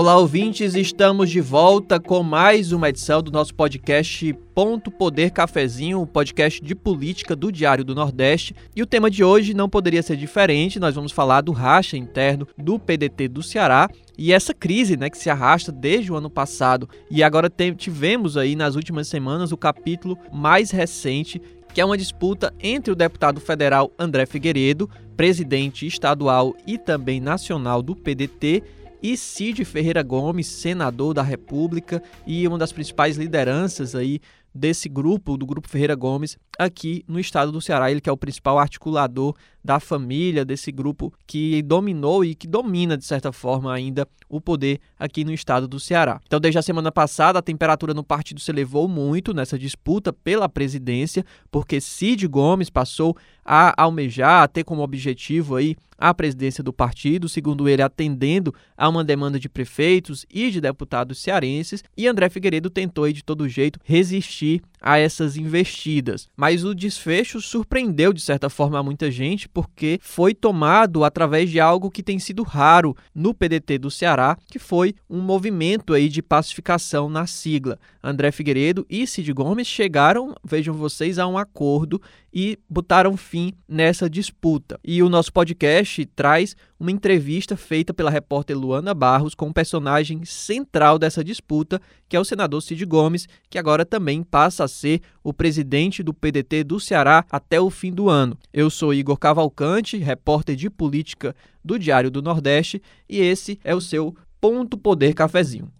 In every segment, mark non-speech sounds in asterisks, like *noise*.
Olá, ouvintes, estamos de volta com mais uma edição do nosso podcast Ponto Poder Cafezinho, o podcast de política do Diário do Nordeste. E o tema de hoje não poderia ser diferente, nós vamos falar do racha interno do PDT do Ceará e essa crise né, que se arrasta desde o ano passado. E agora tivemos aí nas últimas semanas o capítulo mais recente que é uma disputa entre o deputado federal André Figueiredo, presidente estadual e também nacional do PDT, e Cid Ferreira Gomes, senador da República e uma das principais lideranças aí desse grupo, do grupo Ferreira Gomes, aqui no estado do Ceará. Ele que é o principal articulador da família, desse grupo que dominou e que domina, de certa forma, ainda o poder aqui no estado do Ceará. Então, desde a semana passada, a temperatura no partido se elevou muito nessa disputa pela presidência, porque Cid Gomes passou a almejar, a ter como objetivo aí a presidência do partido, segundo ele, atendendo a uma demanda de prefeitos e de deputados cearenses, e André Figueiredo tentou de todo jeito resistir a essas investidas. Mas o desfecho surpreendeu de certa forma muita gente, porque foi tomado através de algo que tem sido raro no PDT do Ceará, que foi um movimento aí de pacificação na sigla. André Figueiredo e Cid Gomes chegaram, vejam vocês, a um acordo e botaram fim nessa disputa. E o nosso podcast traz uma entrevista feita pela repórter Luana Barros com o personagem central dessa disputa, que é o senador Cid Gomes, que agora também passa a ser o presidente do PDT do Ceará até o fim do ano. Eu sou Igor Cavalcante, repórter de política do Diário do Nordeste, e esse é o seu Ponto Poder Cafezinho.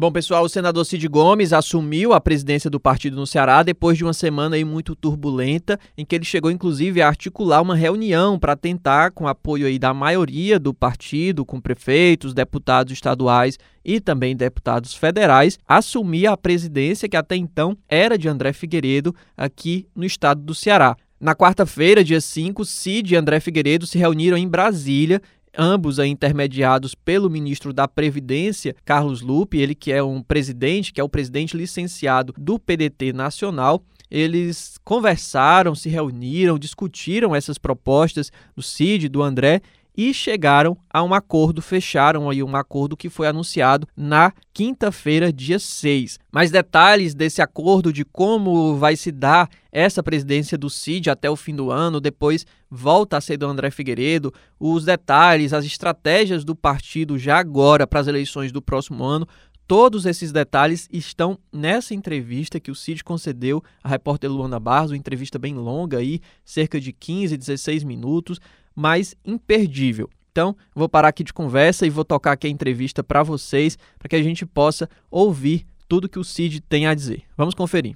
Bom, pessoal, o senador Cid Gomes assumiu a presidência do partido no Ceará depois de uma semana aí muito turbulenta, em que ele chegou inclusive a articular uma reunião para tentar, com apoio aí da maioria do partido, com prefeitos, deputados estaduais e também deputados federais, assumir a presidência que até então era de André Figueiredo aqui no estado do Ceará. Na quarta-feira, dia 5, Cid e André Figueiredo se reuniram em Brasília ambos intermediados pelo ministro da Previdência, Carlos Lupe, ele que é um presidente, que é o presidente licenciado do PDT Nacional. Eles conversaram, se reuniram, discutiram essas propostas do Cid, do André e chegaram a um acordo, fecharam aí um acordo que foi anunciado na quinta-feira, dia 6. Mais detalhes desse acordo, de como vai se dar essa presidência do CID até o fim do ano, depois volta a ser do André Figueiredo, os detalhes, as estratégias do partido já agora para as eleições do próximo ano, Todos esses detalhes estão nessa entrevista que o Cid concedeu à repórter Luana Barros, uma entrevista bem longa aí, cerca de 15, 16 minutos, mas imperdível. Então, vou parar aqui de conversa e vou tocar aqui a entrevista para vocês, para que a gente possa ouvir tudo que o Cid tem a dizer. Vamos conferir.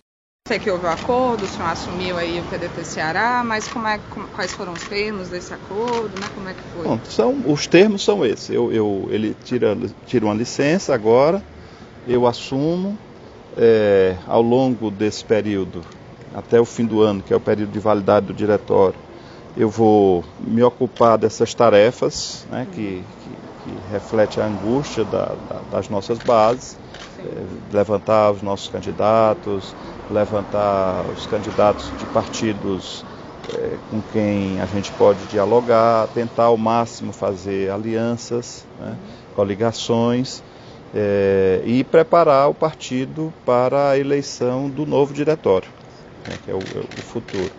Sei que houve o um acordo, o senhor assumiu aí o PDT Ceará, mas como é, como, quais foram os termos desse acordo, né? Como é que foi? Bom, são, os termos são esses. Eu, eu, ele tira, tira uma licença agora, eu assumo é, ao longo desse período, até o fim do ano, que é o período de validade do diretório, eu vou me ocupar dessas tarefas né, que, que, que reflete a angústia da, da, das nossas bases, é, levantar os nossos candidatos, levantar os candidatos de partidos é, com quem a gente pode dialogar, tentar ao máximo fazer alianças, né, coligações é, e preparar o partido para a eleição do novo diretório, né, que é o, é o futuro.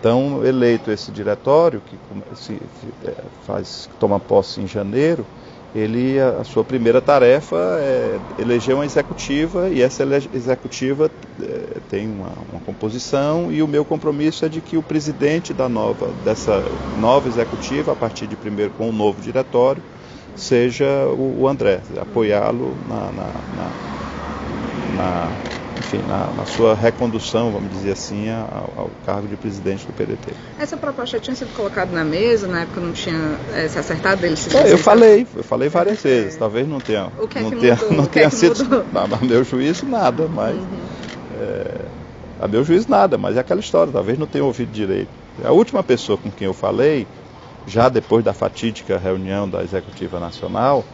Então, eleito esse diretório, que é, faz, toma posse em janeiro, ele a, sua primeira tarefa é eleger uma executiva e essa executiva é, tem uma, uma, composição e o meu compromisso é de que o presidente da nova dessa nova executiva, a partir de primeiro com o novo diretório, seja o, o André, apoiá-lo na, na, na, na enfim, na, na, sua recondução, vamos dizer assim, ao, ao, cargo de presidente do PDT. Essa proposta tinha sido colocada na mesa, na época não tinha é, se acertado dele? Se é, eu falei, eu falei várias vezes, talvez não tenha, o que é não que tenha, mudou? não o tenha sido, é que não, a meu juízo nada, mas uhum. é, a meu juízo nada, mas é aquela história, talvez não tenha ouvido direito. A última pessoa com quem eu falei, já depois da fatídica reunião da Executiva Nacional,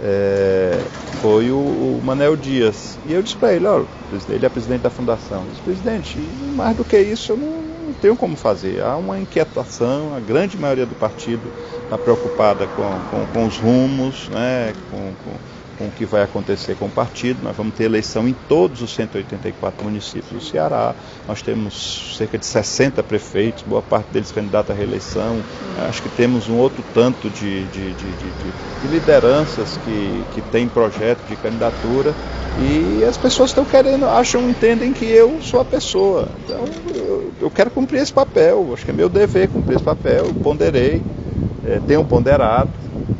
é, foi o, o, Manel Dias. E eu disse para ele, olha, ele é presidente da fundação. Eu disse, presidente, mais do que isso eu não, tenho como fazer. Há uma inquietação, a grande maioria do partido está preocupada com, com, com, os rumos, né, com, com o que vai acontecer com o partido. Nós vamos ter eleição em todos os 184 municípios do Ceará. Nós temos cerca de 60 prefeitos, boa parte deles candidatos à reeleição. Acho que temos um outro tanto de, de, de, de lideranças que, que têm projeto de candidatura e as pessoas estão querendo, acham, entendem que eu sou a pessoa. Então eu, eu quero cumprir esse papel, acho que é meu dever cumprir esse papel, ponderei, é, tenho ponderado.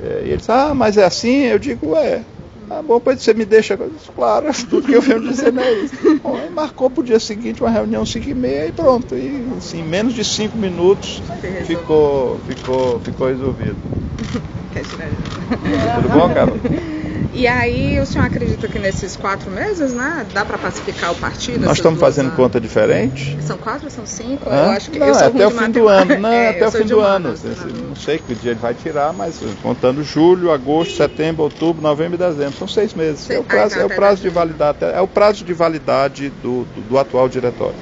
É, e eles, ah, mas é assim? Eu digo, é. Ah, bom, pois você me deixa. Claro, *laughs* tudo que eu venho dizendo é isso. Bom, aí marcou para o dia seguinte uma reunião 5 e meia e pronto. E assim, menos de 5 minutos ficou, ficou, ficou resolvido. *laughs* Tudo bom, Carlos? E aí, o senhor acredita que nesses quatro meses, né, dá para pacificar o partido? Nós estamos fazendo conta diferente. São quatro ou são cinco? Hã? Eu acho que não, eu sou até o fim do ano. Não, é, até o fim do ano. Não sei que dia ele vai tirar, mas contando julho, agosto, setembro, outubro, novembro e dezembro. São seis meses. É o prazo, é o prazo de validade, é o prazo de validade do, do, do atual diretório.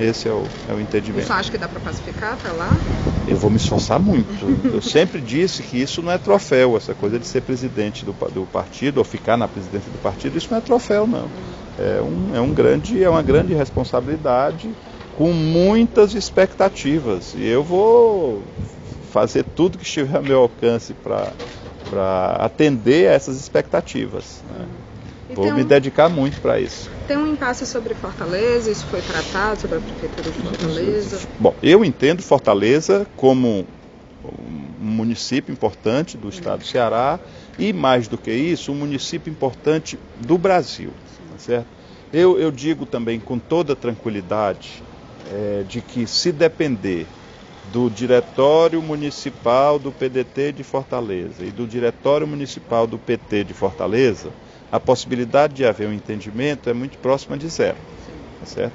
Esse é o, é o entendimento. Você acha que dá para pacificar até lá? Eu vou me esforçar muito. *laughs* Eu sempre disse que isso não é troféu, essa coisa de ser presidente do, do partido ou ficar na presidência do partido, isso não é troféu, não. É, um, é, um grande, é uma grande responsabilidade com muitas expectativas. E eu vou fazer tudo que estiver ao meu alcance para atender a essas expectativas. Né? Vou um, me dedicar muito para isso. Tem um impasse sobre Fortaleza, isso foi tratado sobre a Prefeitura de Fortaleza? Bom, eu entendo Fortaleza como um município importante do estado do Ceará e, mais do que isso, um município importante do Brasil. Tá certo? Eu, eu digo também com toda tranquilidade é, de que, se depender do Diretório Municipal do PDT de Fortaleza e do Diretório Municipal do PT de Fortaleza, a possibilidade de haver um entendimento é muito próxima de zero. Tá certo?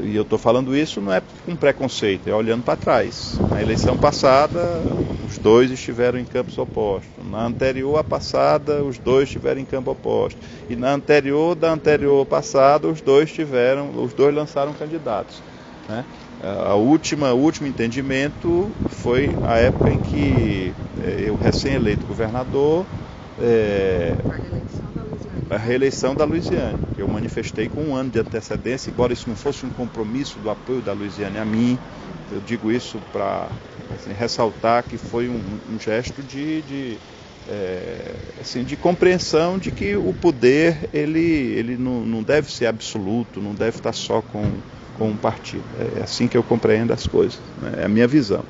E eu estou falando isso não é com preconceito, é olhando para trás. Na eleição passada, os dois estiveram em campos opostos. Na anterior à passada, os dois estiveram em campo oposto. E na anterior da anterior passada, os dois tiveram, os dois lançaram candidatos. Né? A última, o último entendimento foi a época em que eh, eu, recém-eleito governador, é, a reeleição da Luiziane. Eu manifestei com um ano de antecedência, embora isso não fosse um compromisso do apoio da Luiziane a mim, eu digo isso para assim, ressaltar que foi um, um gesto de, de é, assim, de compreensão de que o poder ele, ele não, não deve ser absoluto, não deve estar só com, com um partido. É assim que eu compreendo as coisas, né? é a minha visão.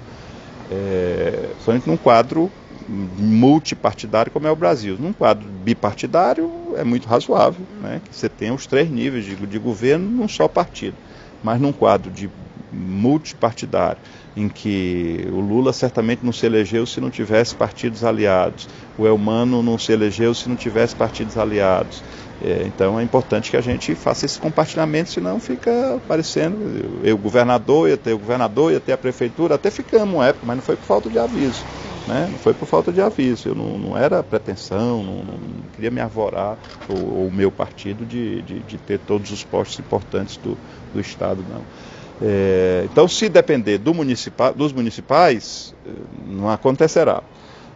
É, somente num quadro multipartidário como é o Brasil. Num quadro bipartidário é muito razoável né, que você tenha os três níveis de, de governo num só partido. Mas num quadro de multipartidário, em que o Lula certamente não se elegeu se não tivesse partidos aliados, o Elmano não se elegeu se não tivesse partidos aliados. É, então é importante que a gente faça esse compartilhamento, senão fica parecendo eu, governador, ia ter o governador, ia ter a prefeitura, até ficamos uma época, mas não foi por falta de aviso. Né? Não foi por falta de aviso, eu não, não era pretensão, não, não, queria me arvorar, o, o meu partido, de, de, de, ter todos os postos importantes do, do Estado, não. É, então, se depender do municipal, dos municipais, eh, não acontecerá.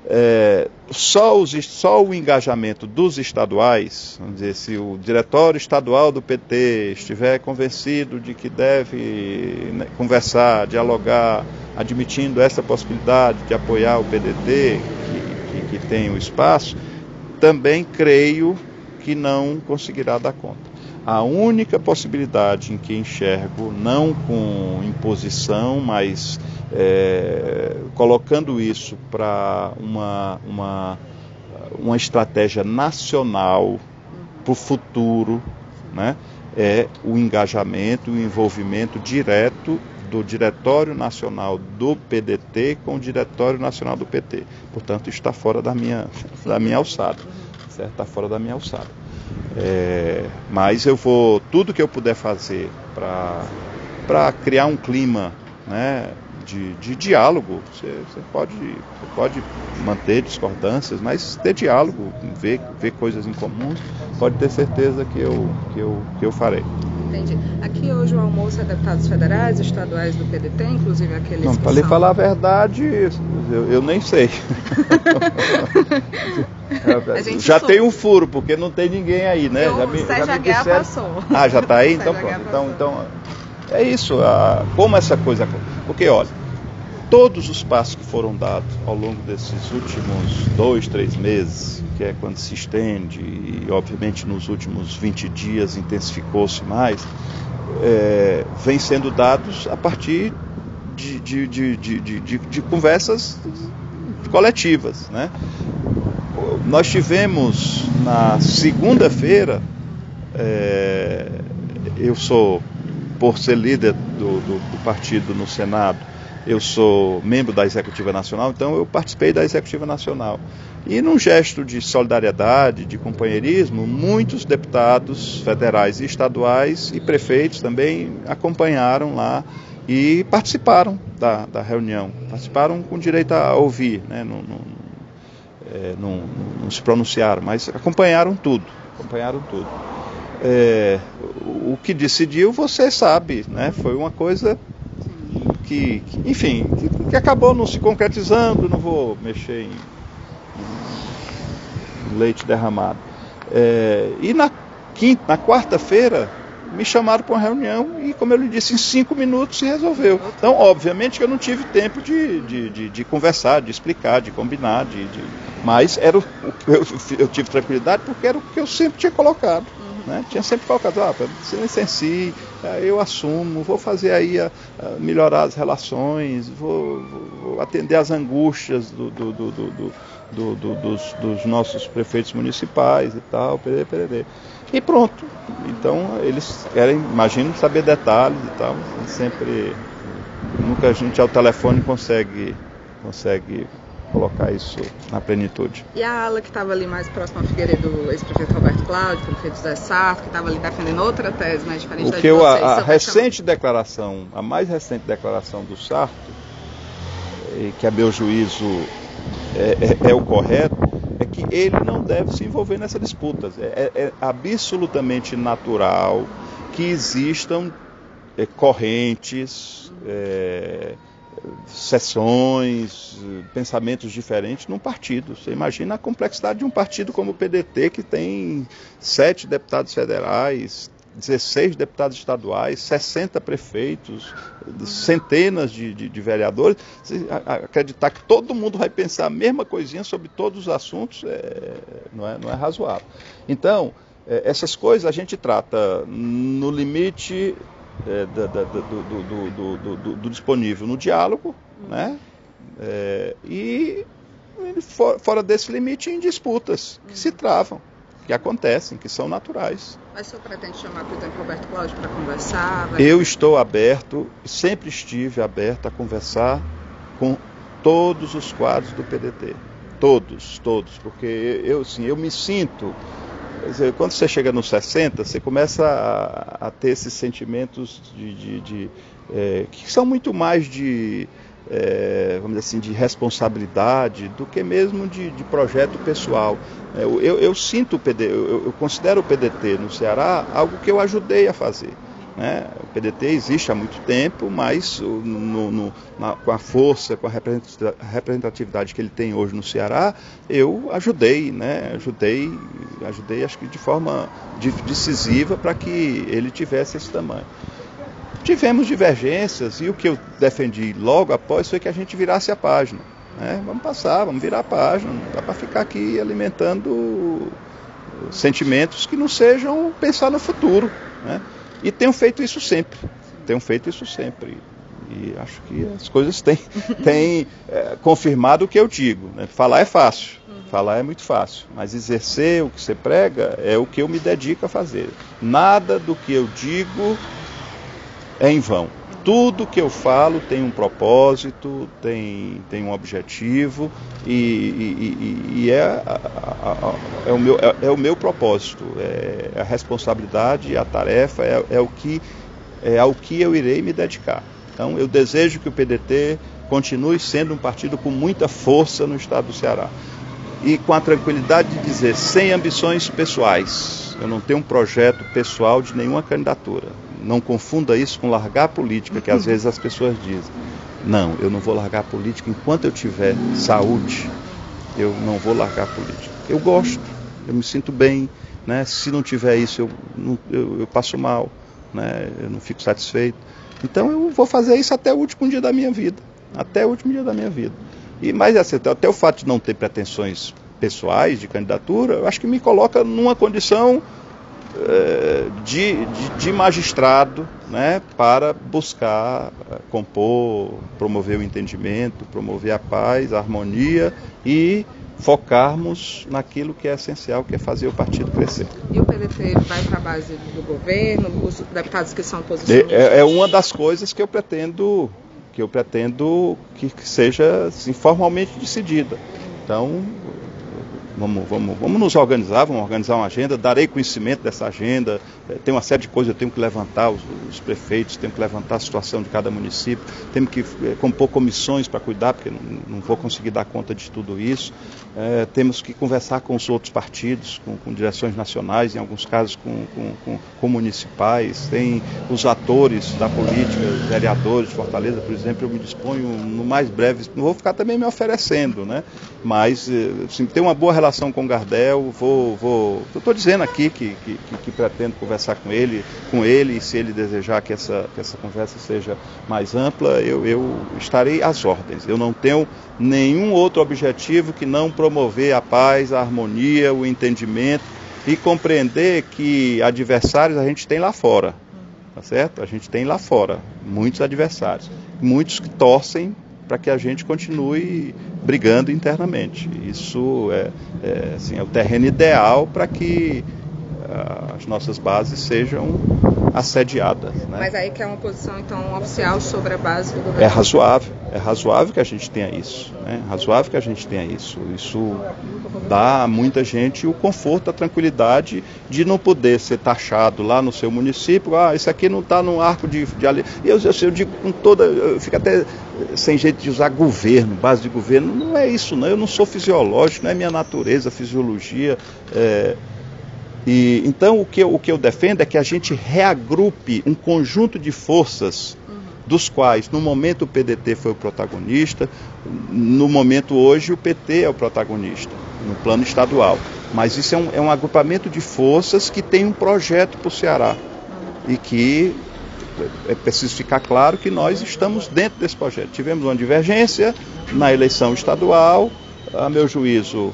É, só, os, só, o engajamento dos estaduais, vamos dizer, se o diretório estadual do PT estiver convencido de que deve né, conversar, dialogar, admitindo essa possibilidade de apoiar o PDT, que, que, que tem o espaço, também creio que não conseguirá dar conta. A única possibilidade em que enxergo, não com imposição, mas é, colocando isso para uma, uma, uma estratégia nacional para o futuro, né, é o engajamento, o envolvimento direto do Diretório Nacional do PDT com o Diretório Nacional do PT. Portanto, está fora da minha, da minha alçada. Está fora da minha alçada. É, mas eu vou, tudo que eu puder fazer para criar um clima né, de, de diálogo, você, você, pode, você pode manter discordâncias, mas ter diálogo, ver, ver coisas em comum, pode ter certeza que eu, que eu, que eu farei. Entendi. Aqui hoje o almoço é deputados federais, estaduais do PDT, inclusive aqueles Não, para lhe são... falar a verdade, eu, eu nem sei. *laughs* Já tem um furo, porque não tem ninguém aí, né? Eu- já me, Sérgio já me disseram- passou. Ah, já está aí? *laughs* Então pronto. Então, então, é isso. a- como essa coisa. Porque, olha, todos os passos que foram dados ao longo desses últimos dois, três meses, que é quando se estende, e obviamente nos últimos 20 dias intensificou-se mais, é, vem sendo dados a partir de, de, de, de, de, conversas coletivas. Né? Nós tivemos na segunda-feira, é, eu sou, por ser líder do, do, do partido no Senado, eu sou membro da Executiva Nacional, então eu participei da Executiva Nacional. E num gesto de solidariedade, de companheirismo, muitos deputados federais e estaduais e prefeitos também acompanharam lá e participaram da, da reunião. Participaram com direito a ouvir, né? não, não, é, não- não se pronunciaram, mas acompanharam tudo. Acompanharam tudo. É, o que decidiu, você sabe, né? foi uma coisa que, que, enfim, que, que acabou não se concretizando, não vou mexer em, em leite derramado. É, e na quinta, na quarta-feira, me chamaram para uma reunião e, como eu lhe disse, em cinco minutos se resolveu. Então, obviamente que eu não tive tempo de, de, de, de conversar, de explicar, de combinar, de, de- mas era o, eu, eu tive tranquilidade porque era o que eu sempre tinha colocado. Né? Tinha sempre colocado, ah, se licencie, eh, eu assumo, vou fazer aí a, a melhorar as relações, vou, vou- atender às angústias do, do- do- do- do- do- do- dos, dos nossos prefeitos municipais e tal, perê, perê. E pronto. Então eles querem, imagino, saber detalhes e tal. sempre, nunca a gente ao telefone consegue, consegue colocar isso na plenitude. E a ala que estava ali mais próxima à Figueiredo, do ex-prefeito Roberto Cláudio, prefeito Zé Sarto, que estava ali defendendo outra tese, né, diferente O da que de eu, vocês. a, a recente declaração, a mais recente declaração do Sarto, que a meu juízo é, é- é o correto, é que ele não deve se envolver nessa disputa. É, é- é absolutamente natural que existam eh, correntes, sessões, pensamentos diferentes num partido. Você imagina a complexidade de um partido como o PDT, que tem sete deputados federais, 16 deputados estaduais, 60 prefeitos, centenas de, de- de vereadores. A- acreditar que todo mundo vai pensar a mesma coisinha sobre todos os assuntos é, não, é, não é razoável. Então, eh, essas coisas a gente trata no limite é, da- da- do, do- do- do- disponível no diálogo, né? É, e for- fora desse limite em disputas que se travam, que acontecem, que são naturais. Mas o senhor pretende chamar, por exemplo, Roberto Cláudio para conversar? Vai... Eu estou aberto, sempre estive aberto a conversar com todos os quadros do PDT. Todos, todos, porque eu, assim, eu me sinto. Dizer, quando você chega nos 60, você começa a, a ter esses sentimentos de, de- de, eh, que são muito mais de, eh, vamos dizer assim, de responsabilidade do que mesmo de, de projeto pessoal. Eh, Eu, eu- sinto o PDT, eu, eu considero o PDT no Ceará algo que eu ajudei a fazer. né? O PDT existe há muito tempo, mas no- no- na- com a força, com a representatividade que ele tem hoje no Ceará, eu ajudei, né? ajudei, ajudei acho que de forma de- decisiva para que ele tivesse esse tamanho. Tivemos divergências e o que eu defendi logo após foi que a gente virasse a página. né? Vamos passar, vamos virar a página, não dá para ficar aqui alimentando sentimentos que não sejam pensar no futuro. Né? E tenho feito isso sempre. Tenho feito isso sempre. E acho que as coisas têm, *laughs* têm é, confirmado o que eu digo. Né? Falar é fácil. Falar é muito fácil. Mas exercer o que você prega é o que eu me dedico a fazer. Nada do que eu digo é em vão. Tudo que eu falo tem um propósito, tem, tem um objetivo e, e- e- e é, a- a- é, o meu, é, é o meu propósito, é a responsabilidade, a tarefa, é, é o que, é ao que eu irei me dedicar. Então eu desejo que o PDT continue sendo um partido com muita força no estado do Ceará e com a tranquilidade de dizer, sem ambições pessoais. Eu não tenho um projeto pessoal de nenhuma candidatura. não confunda isso com largar a política, que às *laughs* vezes as pessoas dizem. Não, eu não vou largar a política enquanto eu tiver saúde. Eu não vou largar a política. Eu gosto, eu me sinto bem, né? Se não tiver isso, eu, eu, eu passo mal, né? Eu não fico satisfeito. Então eu vou fazer isso até o último dia da minha vida, até o último dia da minha vida. E mais assim, até o fato de não ter pretensões pessoais de candidatura, eu acho que me coloca numa condição eh, de, de, de, magistrado né, para buscar eh, compor, promover o entendimento, promover a paz, a harmonia e focarmos naquilo que é essencial, que é fazer o partido crescer. E o PDT vai para a base do governo, os deputados que são posicionados? É, é uma das coisas que eu pretendo que eu pretendo que seja assim, formalmente decidida. Então, vamos, vamos, vamos nos organizar, vamos organizar uma agenda, darei conhecimento dessa agenda, é, tem uma série de coisas, eu tenho que levantar os, os prefeitos, tenho que levantar a situação de cada município, temos que é, compor comissões para cuidar, porque não, não, vou conseguir dar conta de tudo isso, é, temos que conversar com os outros partidos, com, com direções nacionais, em alguns casos com, com, com, municipais, tem os atores da política, os vereadores de Fortaleza, por exemplo, eu me disponho no mais breve, não vou ficar também me oferecendo, né? mas assim, tem uma boa relação relação com o Gardel, vou, vou, estou dizendo aqui que, que, que, pretendo conversar com ele, com ele, e se ele desejar que essa, que essa conversa seja mais ampla, eu, eu estarei às ordens. Eu não tenho nenhum outro objetivo que não promover a paz, a harmonia, o entendimento e compreender que adversários a gente tem lá fora, tá certo? A gente tem lá fora muitos adversários, muitos que torcem para que a gente continue brigando internamente. Isso é, é, assim, é o terreno ideal para que uh, as nossas bases sejam assediadas. Né? Mas aí que é uma posição então oficial sobre a base do governo? É razoável, é razoável que a gente tenha isso. Né? Razoável que a gente tenha isso. Isso dá a muita gente o conforto, a tranquilidade de não poder ser taxado lá no seu município. Ah, isso aqui não está no arco de, de eu, eu, eu, digo com toda. Eu fico até sem jeito de usar governo, base de governo. Não é isso, não. Eu não sou fisiológico, não é minha natureza, fisiologia. É, e, então, o que, eu, o que eu defendo é que a gente reagrupe um conjunto de forças, uhum. dos quais, no momento, o PDT foi o protagonista, no momento, hoje, o PT é o protagonista, no plano estadual. Mas isso é um, é um agrupamento de forças que tem um projeto para o Ceará uhum. e que é preciso ficar claro que nós estamos dentro desse projeto. Tivemos uma divergência na eleição estadual, a meu juízo,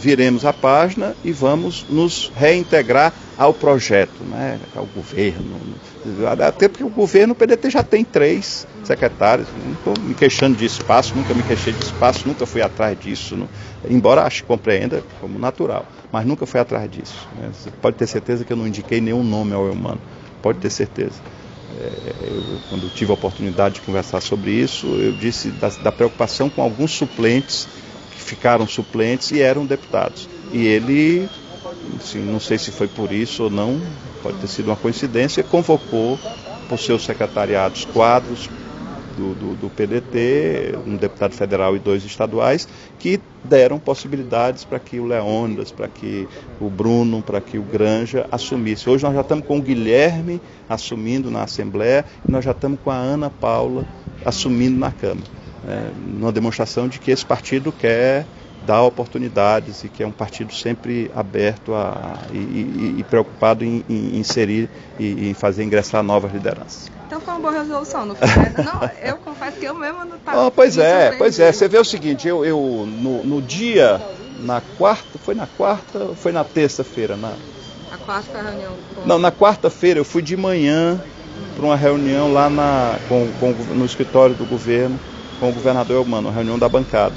viremos a página e vamos nos reintegrar ao projeto, né, ao governo. Até porque o governo, o PDT já tem três secretários, não estou me queixando de espaço, nunca me queixei de espaço, nunca fui atrás disso, não, embora acho que compreenda como natural, mas nunca fui atrás disso. Né. Você pode ter certeza que eu não indiquei nenhum nome ao humano, pode ter certeza. É, eu, quando tive a oportunidade de conversar sobre isso, eu disse da, da preocupação com alguns suplentes ficaram suplentes e eram deputados. E ele, assim, não sei se foi por isso ou não, pode ter sido uma coincidência, convocou por seus secretariados quadros do, do, do, PDT, um deputado federal e dois estaduais, que deram possibilidades para que o Leônidas, para que o Bruno, para que o Granja assumisse. Hoje nós já estamos com o Guilherme assumindo na Assembleia e nós já estamos com a Ana Paula assumindo na Câmara é, numa demonstração de que esse partido quer dar oportunidades e que é um partido sempre aberto a, e, e, e preocupado em, em, inserir e em fazer ingressar novas lideranças. Então foi uma boa resolução, não foi? não, eu confesso que eu mesmo não estava. Oh, pois é, pois é. Você vê o seguinte, eu, eu no, no dia, na quarta, foi na quarta ou foi na terça-feira? Na... A quarta reunião. Com... Não, na quarta-feira eu fui de manhã para uma reunião lá na, com, com, no escritório do governo com o governador Elmano, uma reunião da bancada.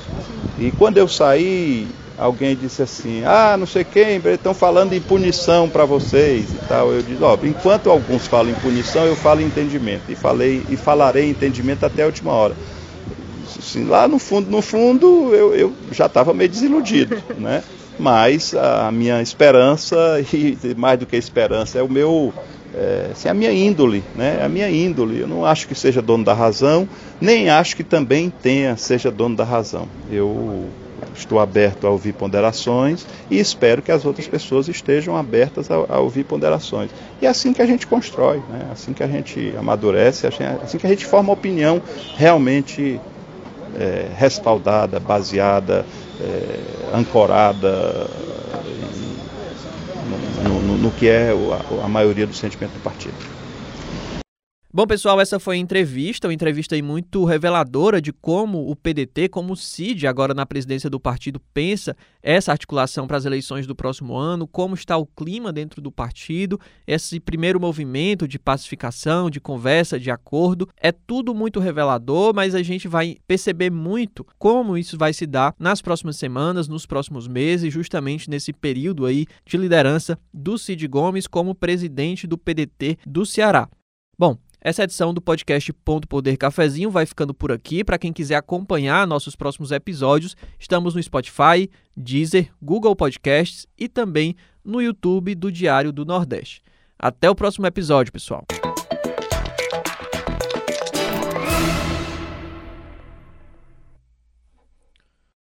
E quando eu saí, alguém disse assim: Ah, não sei quem, estão falando em punição para vocês e tal. Eu disse: Ó, enquanto alguns falam em punição, eu falo em entendimento. E, falei, e falarei em entendimento até a última hora. Assim, lá no fundo, no fundo, eu, eu já estava meio desiludido, *laughs* né? Mas a minha esperança, *laughs* e mais do que esperança, é o meu é, assim, a minha índole, né? A minha índole. Eu não acho que seja dono da razão, nem acho que também tenha seja dono da razão. Eu estou aberto a ouvir ponderações e espero que as outras pessoas estejam abertas a, a ouvir ponderações. E é assim que a gente constrói, né? assim que a gente amadurece, assim que a gente forma opinião realmente é, respaldada, baseada, é, ancorada no, no, que é a, maioria do sentimento do partido. Bom, pessoal, essa foi a entrevista, uma entrevista muito reveladora de como o PDT, como o CID, agora na presidência do partido, pensa essa articulação para as eleições do próximo ano, como está o clima dentro do partido, esse primeiro movimento de pacificação, de conversa, de acordo. É tudo muito revelador, mas a gente vai perceber muito como isso vai se dar nas próximas semanas, nos próximos meses, justamente nesse período aí de liderança do Cid Gomes como presidente do PDT do Ceará. Bom, essa edição do podcast Ponto Poder Cafezinho vai ficando por aqui. Para quem quiser acompanhar nossos próximos episódios, estamos no Spotify, Deezer, Google Podcasts e também no YouTube do Diário do Nordeste. Até o próximo episódio, pessoal.